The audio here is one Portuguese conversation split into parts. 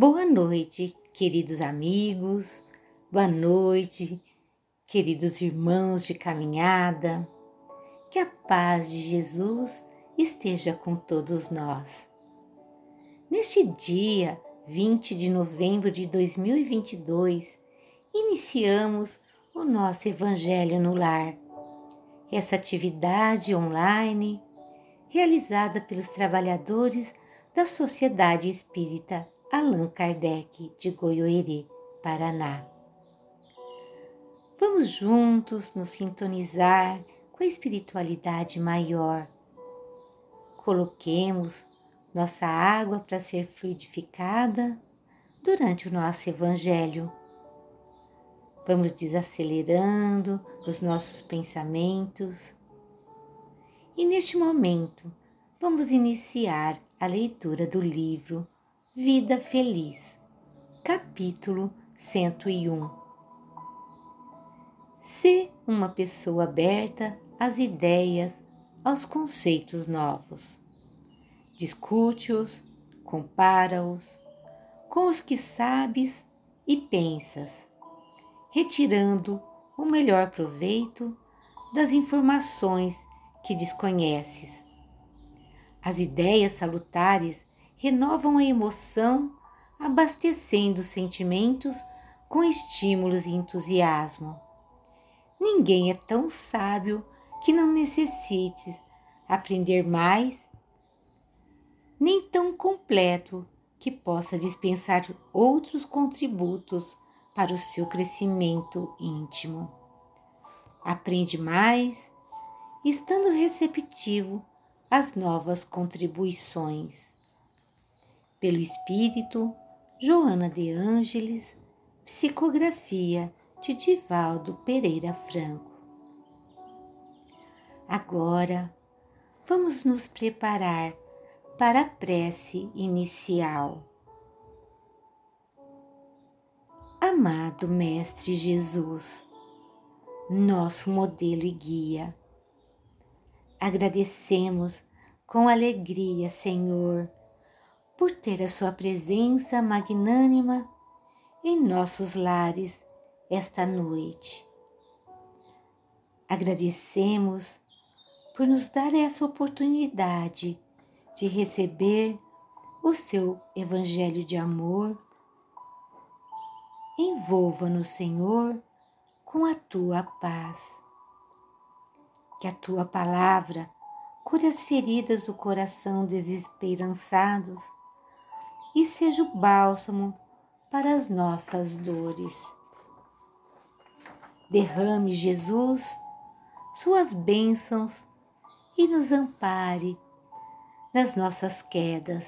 Boa noite, queridos amigos, boa noite, queridos irmãos de caminhada. Que a paz de Jesus esteja com todos nós. Neste dia 20 de novembro de 2022, iniciamos o nosso Evangelho no Lar. Essa atividade online, realizada pelos trabalhadores da Sociedade Espírita Allan Kardec de Goiôerê, Paraná. Vamos juntos nos sintonizar com a espiritualidade maior. Coloquemos nossa água para ser fluidificada durante o nosso Evangelho. Vamos desacelerando os nossos pensamentos. E neste momento, vamos iniciar a leitura do livro Vida Feliz, capítulo 101. Se uma pessoa aberta às ideias, aos conceitos novos. Discute-os, compara-os com os que sabes e pensas retirando o melhor proveito das informações que desconheces. As ideias salutares renovam a emoção, abastecendo os sentimentos com estímulos e entusiasmo. Ninguém é tão sábio que não necessite aprender mais, nem tão completo que possa dispensar outros contributos para o seu crescimento íntimo. Aprende mais, estando receptivo às novas contribuições. Pelo Espírito, Joana de Ângeles, psicografia de Divaldo Pereira Franco. Agora, vamos nos preparar para a prece inicial. Amado Mestre Jesus, nosso modelo e guia, agradecemos com alegria, Senhor, por ter a Sua presença magnânima em nossos lares esta noite. Agradecemos por nos dar essa oportunidade de receber o Seu Evangelho de amor Envolva-nos, Senhor, com a tua paz. Que a tua palavra cure as feridas do coração desesperançados e seja o bálsamo para as nossas dores. Derrame, Jesus, suas bênçãos e nos ampare nas nossas quedas,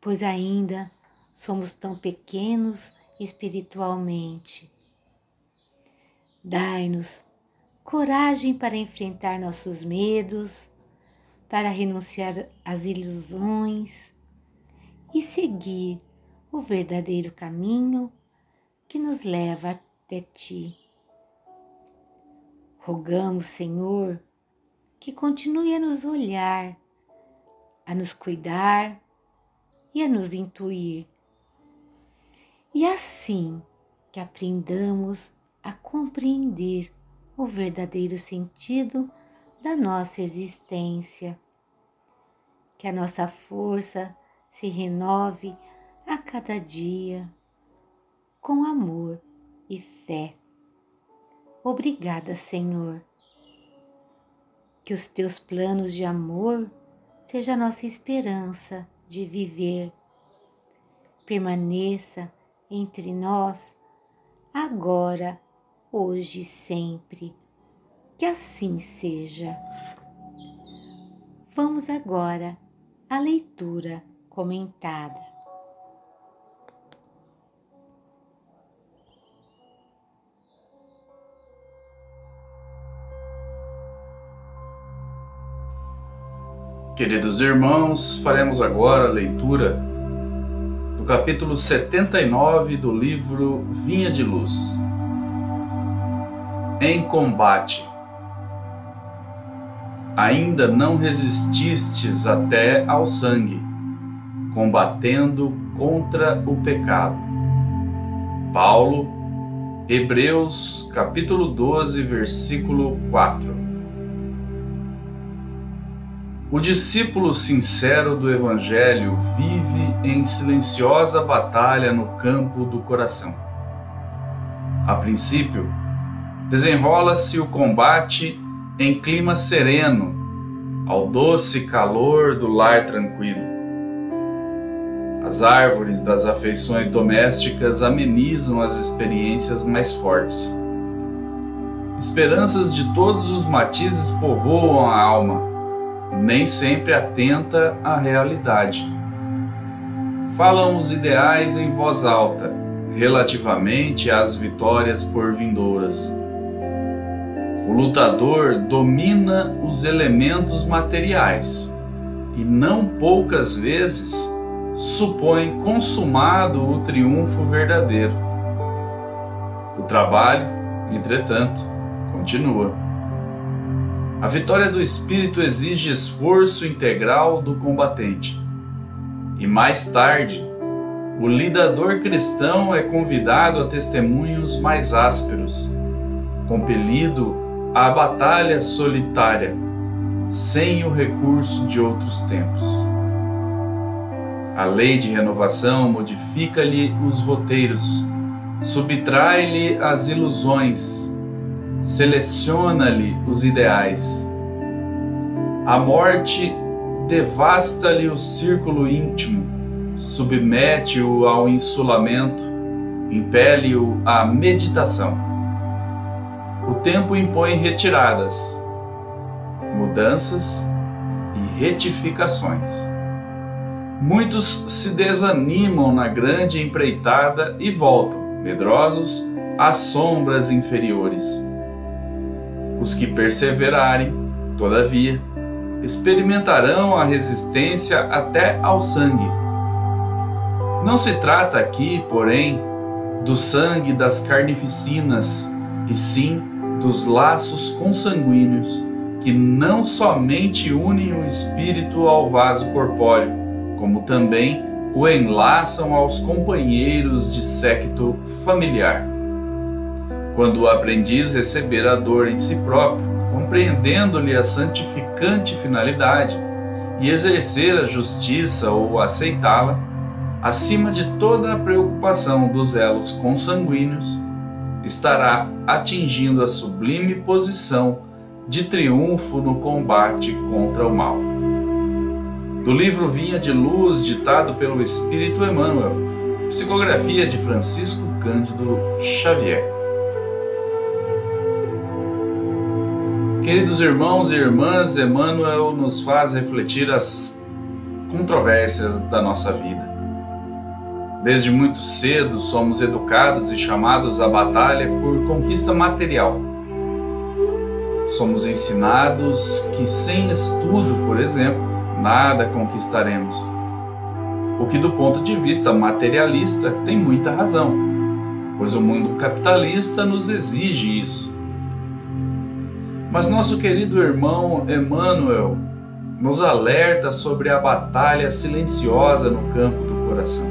pois ainda somos tão pequenos espiritualmente. Dai-nos coragem para enfrentar nossos medos, para renunciar às ilusões e seguir o verdadeiro caminho que nos leva até Ti. Rogamos, Senhor, que continue a nos olhar, a nos cuidar e a nos intuir e assim que aprendamos a compreender o verdadeiro sentido da nossa existência. Que a nossa força se renove a cada dia com amor e fé. Obrigada, Senhor. Que os teus planos de amor seja a nossa esperança de viver. Permaneça entre nós, agora, hoje e sempre. Que assim seja. Vamos agora à leitura comentada. Queridos irmãos, faremos agora a leitura do capítulo 79 do livro Vinha de Luz. Em combate. Ainda não resististes até ao sangue, combatendo contra o pecado. Paulo, Hebreus capítulo 12, versículo 4. O discípulo sincero do Evangelho vive em silenciosa batalha no campo do coração. A princípio, desenrola-se o combate em clima sereno, ao doce calor do lar tranquilo. As árvores das afeições domésticas amenizam as experiências mais fortes. Esperanças de todos os matizes povoam a alma nem sempre atenta à realidade. Falam os ideais em voz alta, relativamente às vitórias por vindouras. O lutador domina os elementos materiais e não poucas vezes supõe consumado o triunfo verdadeiro. O trabalho, entretanto, continua. A vitória do espírito exige esforço integral do combatente. E mais tarde, o lidador cristão é convidado a testemunhos mais ásperos, compelido à batalha solitária, sem o recurso de outros tempos. A lei de renovação modifica-lhe os roteiros, subtrai-lhe as ilusões, seleciona-lhe os ideais. A morte devasta-lhe o círculo íntimo, submete-o ao insulamento, impele-o à meditação. O tempo impõe retiradas, mudanças e retificações. Muitos se desanimam na grande empreitada e voltam, medrosos, às sombras inferiores os que perseverarem, todavia, experimentarão a resistência até ao sangue. Não se trata aqui, porém, do sangue das carnificinas, e sim dos laços consanguíneos que não somente unem o espírito ao vaso corpóreo, como também o enlaçam aos companheiros de séquito familiar quando o aprendiz receber a dor em si próprio, compreendendo-lhe a santificante finalidade, e exercer a justiça ou aceitá-la, acima de toda a preocupação dos elos consanguíneos, estará atingindo a sublime posição de triunfo no combate contra o mal. Do livro Vinha de Luz, ditado pelo Espírito Emmanuel, psicografia de Francisco Cândido Xavier. Queridos irmãos e irmãs, Emmanuel nos faz refletir as controvérsias da nossa vida. Desde muito cedo somos educados e chamados à batalha por conquista material. Somos ensinados que sem estudo, por exemplo, nada conquistaremos. O que, do ponto de vista materialista, tem muita razão, pois o mundo capitalista nos exige isso mas nosso querido irmão Emmanuel nos alerta sobre a batalha silenciosa no campo do coração.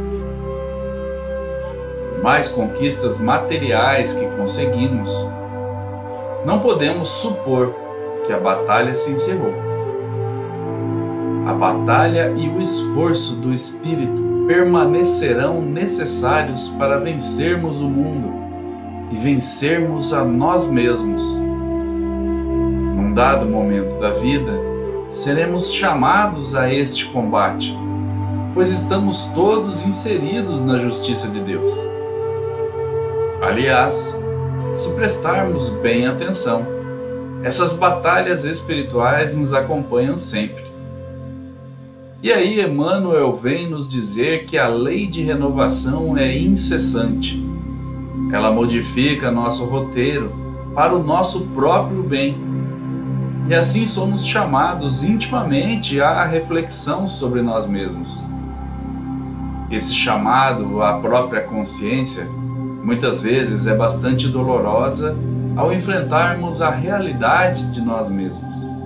Por mais conquistas materiais que conseguimos, não podemos supor que a batalha se encerrou. A batalha e o esforço do espírito permanecerão necessários para vencermos o mundo e vencermos a nós mesmos num dado momento da vida, seremos chamados a este combate, pois estamos todos inseridos na justiça de Deus. Aliás, se prestarmos bem atenção, essas batalhas espirituais nos acompanham sempre. E aí Emmanuel vem nos dizer que a lei de renovação é incessante. Ela modifica nosso roteiro para o nosso próprio bem e assim somos chamados intimamente à reflexão sobre nós mesmos. Esse chamado à própria consciência muitas vezes é bastante dolorosa ao enfrentarmos a realidade de nós mesmos.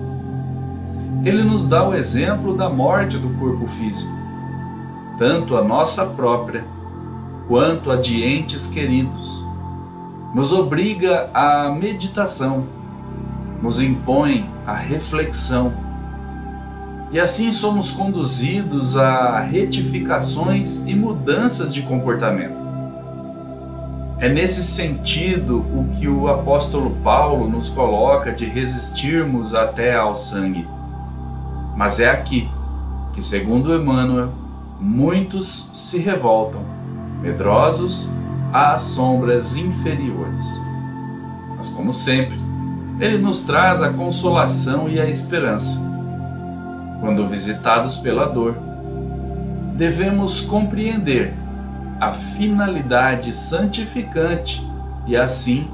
Ele nos dá o exemplo da morte do corpo físico. tanto a nossa própria quanto a de entes queridos. Nos obriga à meditação, nos impõe à reflexão. E assim somos conduzidos a retificações e mudanças de comportamento. É nesse sentido o que o apóstolo Paulo nos coloca de resistirmos até ao sangue. Mas é aqui que, segundo Emmanuel, muitos se revoltam, medrosos às sombras inferiores. Mas, como sempre, ele nos traz a consolação e a esperança. Quando visitados pela dor, devemos compreender a finalidade santificante e assim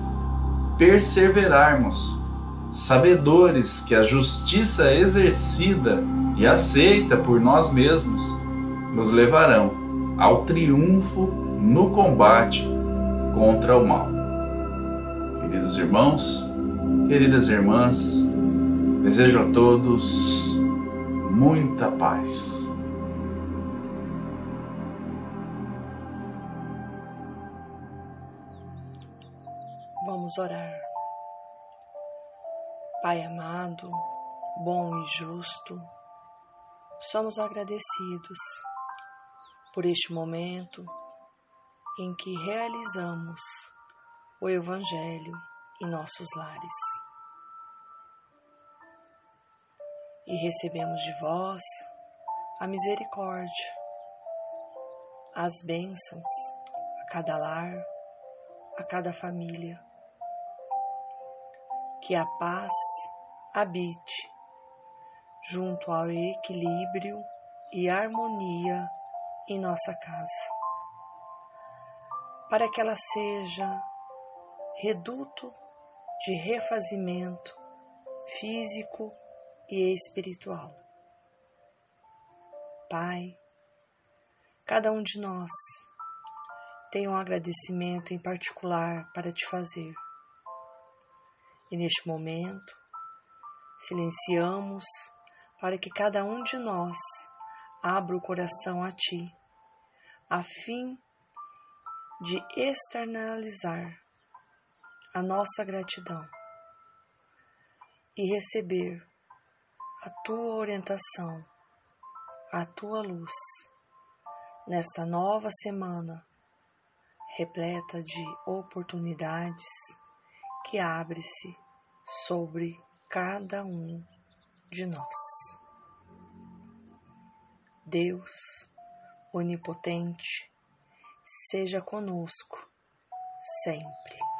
perseverarmos, sabedores que a justiça exercida e aceita por nós mesmos nos levarão ao triunfo no combate contra o mal. Queridos irmãos, queridas irmãs, desejo a todos muita paz. Vamos orar. Pai amado, bom e justo, somos agradecidos por este momento em que realizamos o Evangelho em nossos lares. E recebemos de vós a misericórdia, as bênçãos a cada lar, a cada família. Que a paz habite junto ao equilíbrio e harmonia em nossa casa, para que ela seja reduto de refazimento físico e espiritual. Pai, cada um de nós tem um agradecimento em particular para te fazer. E neste momento, silenciamos para que cada um de nós abra o coração a Ti, a fim de externalizar a nossa gratidão e receber a Tua orientação, a Tua luz nesta nova semana repleta de oportunidades que abre-se sobre cada um de nós. Deus onipotente, seja conosco sempre.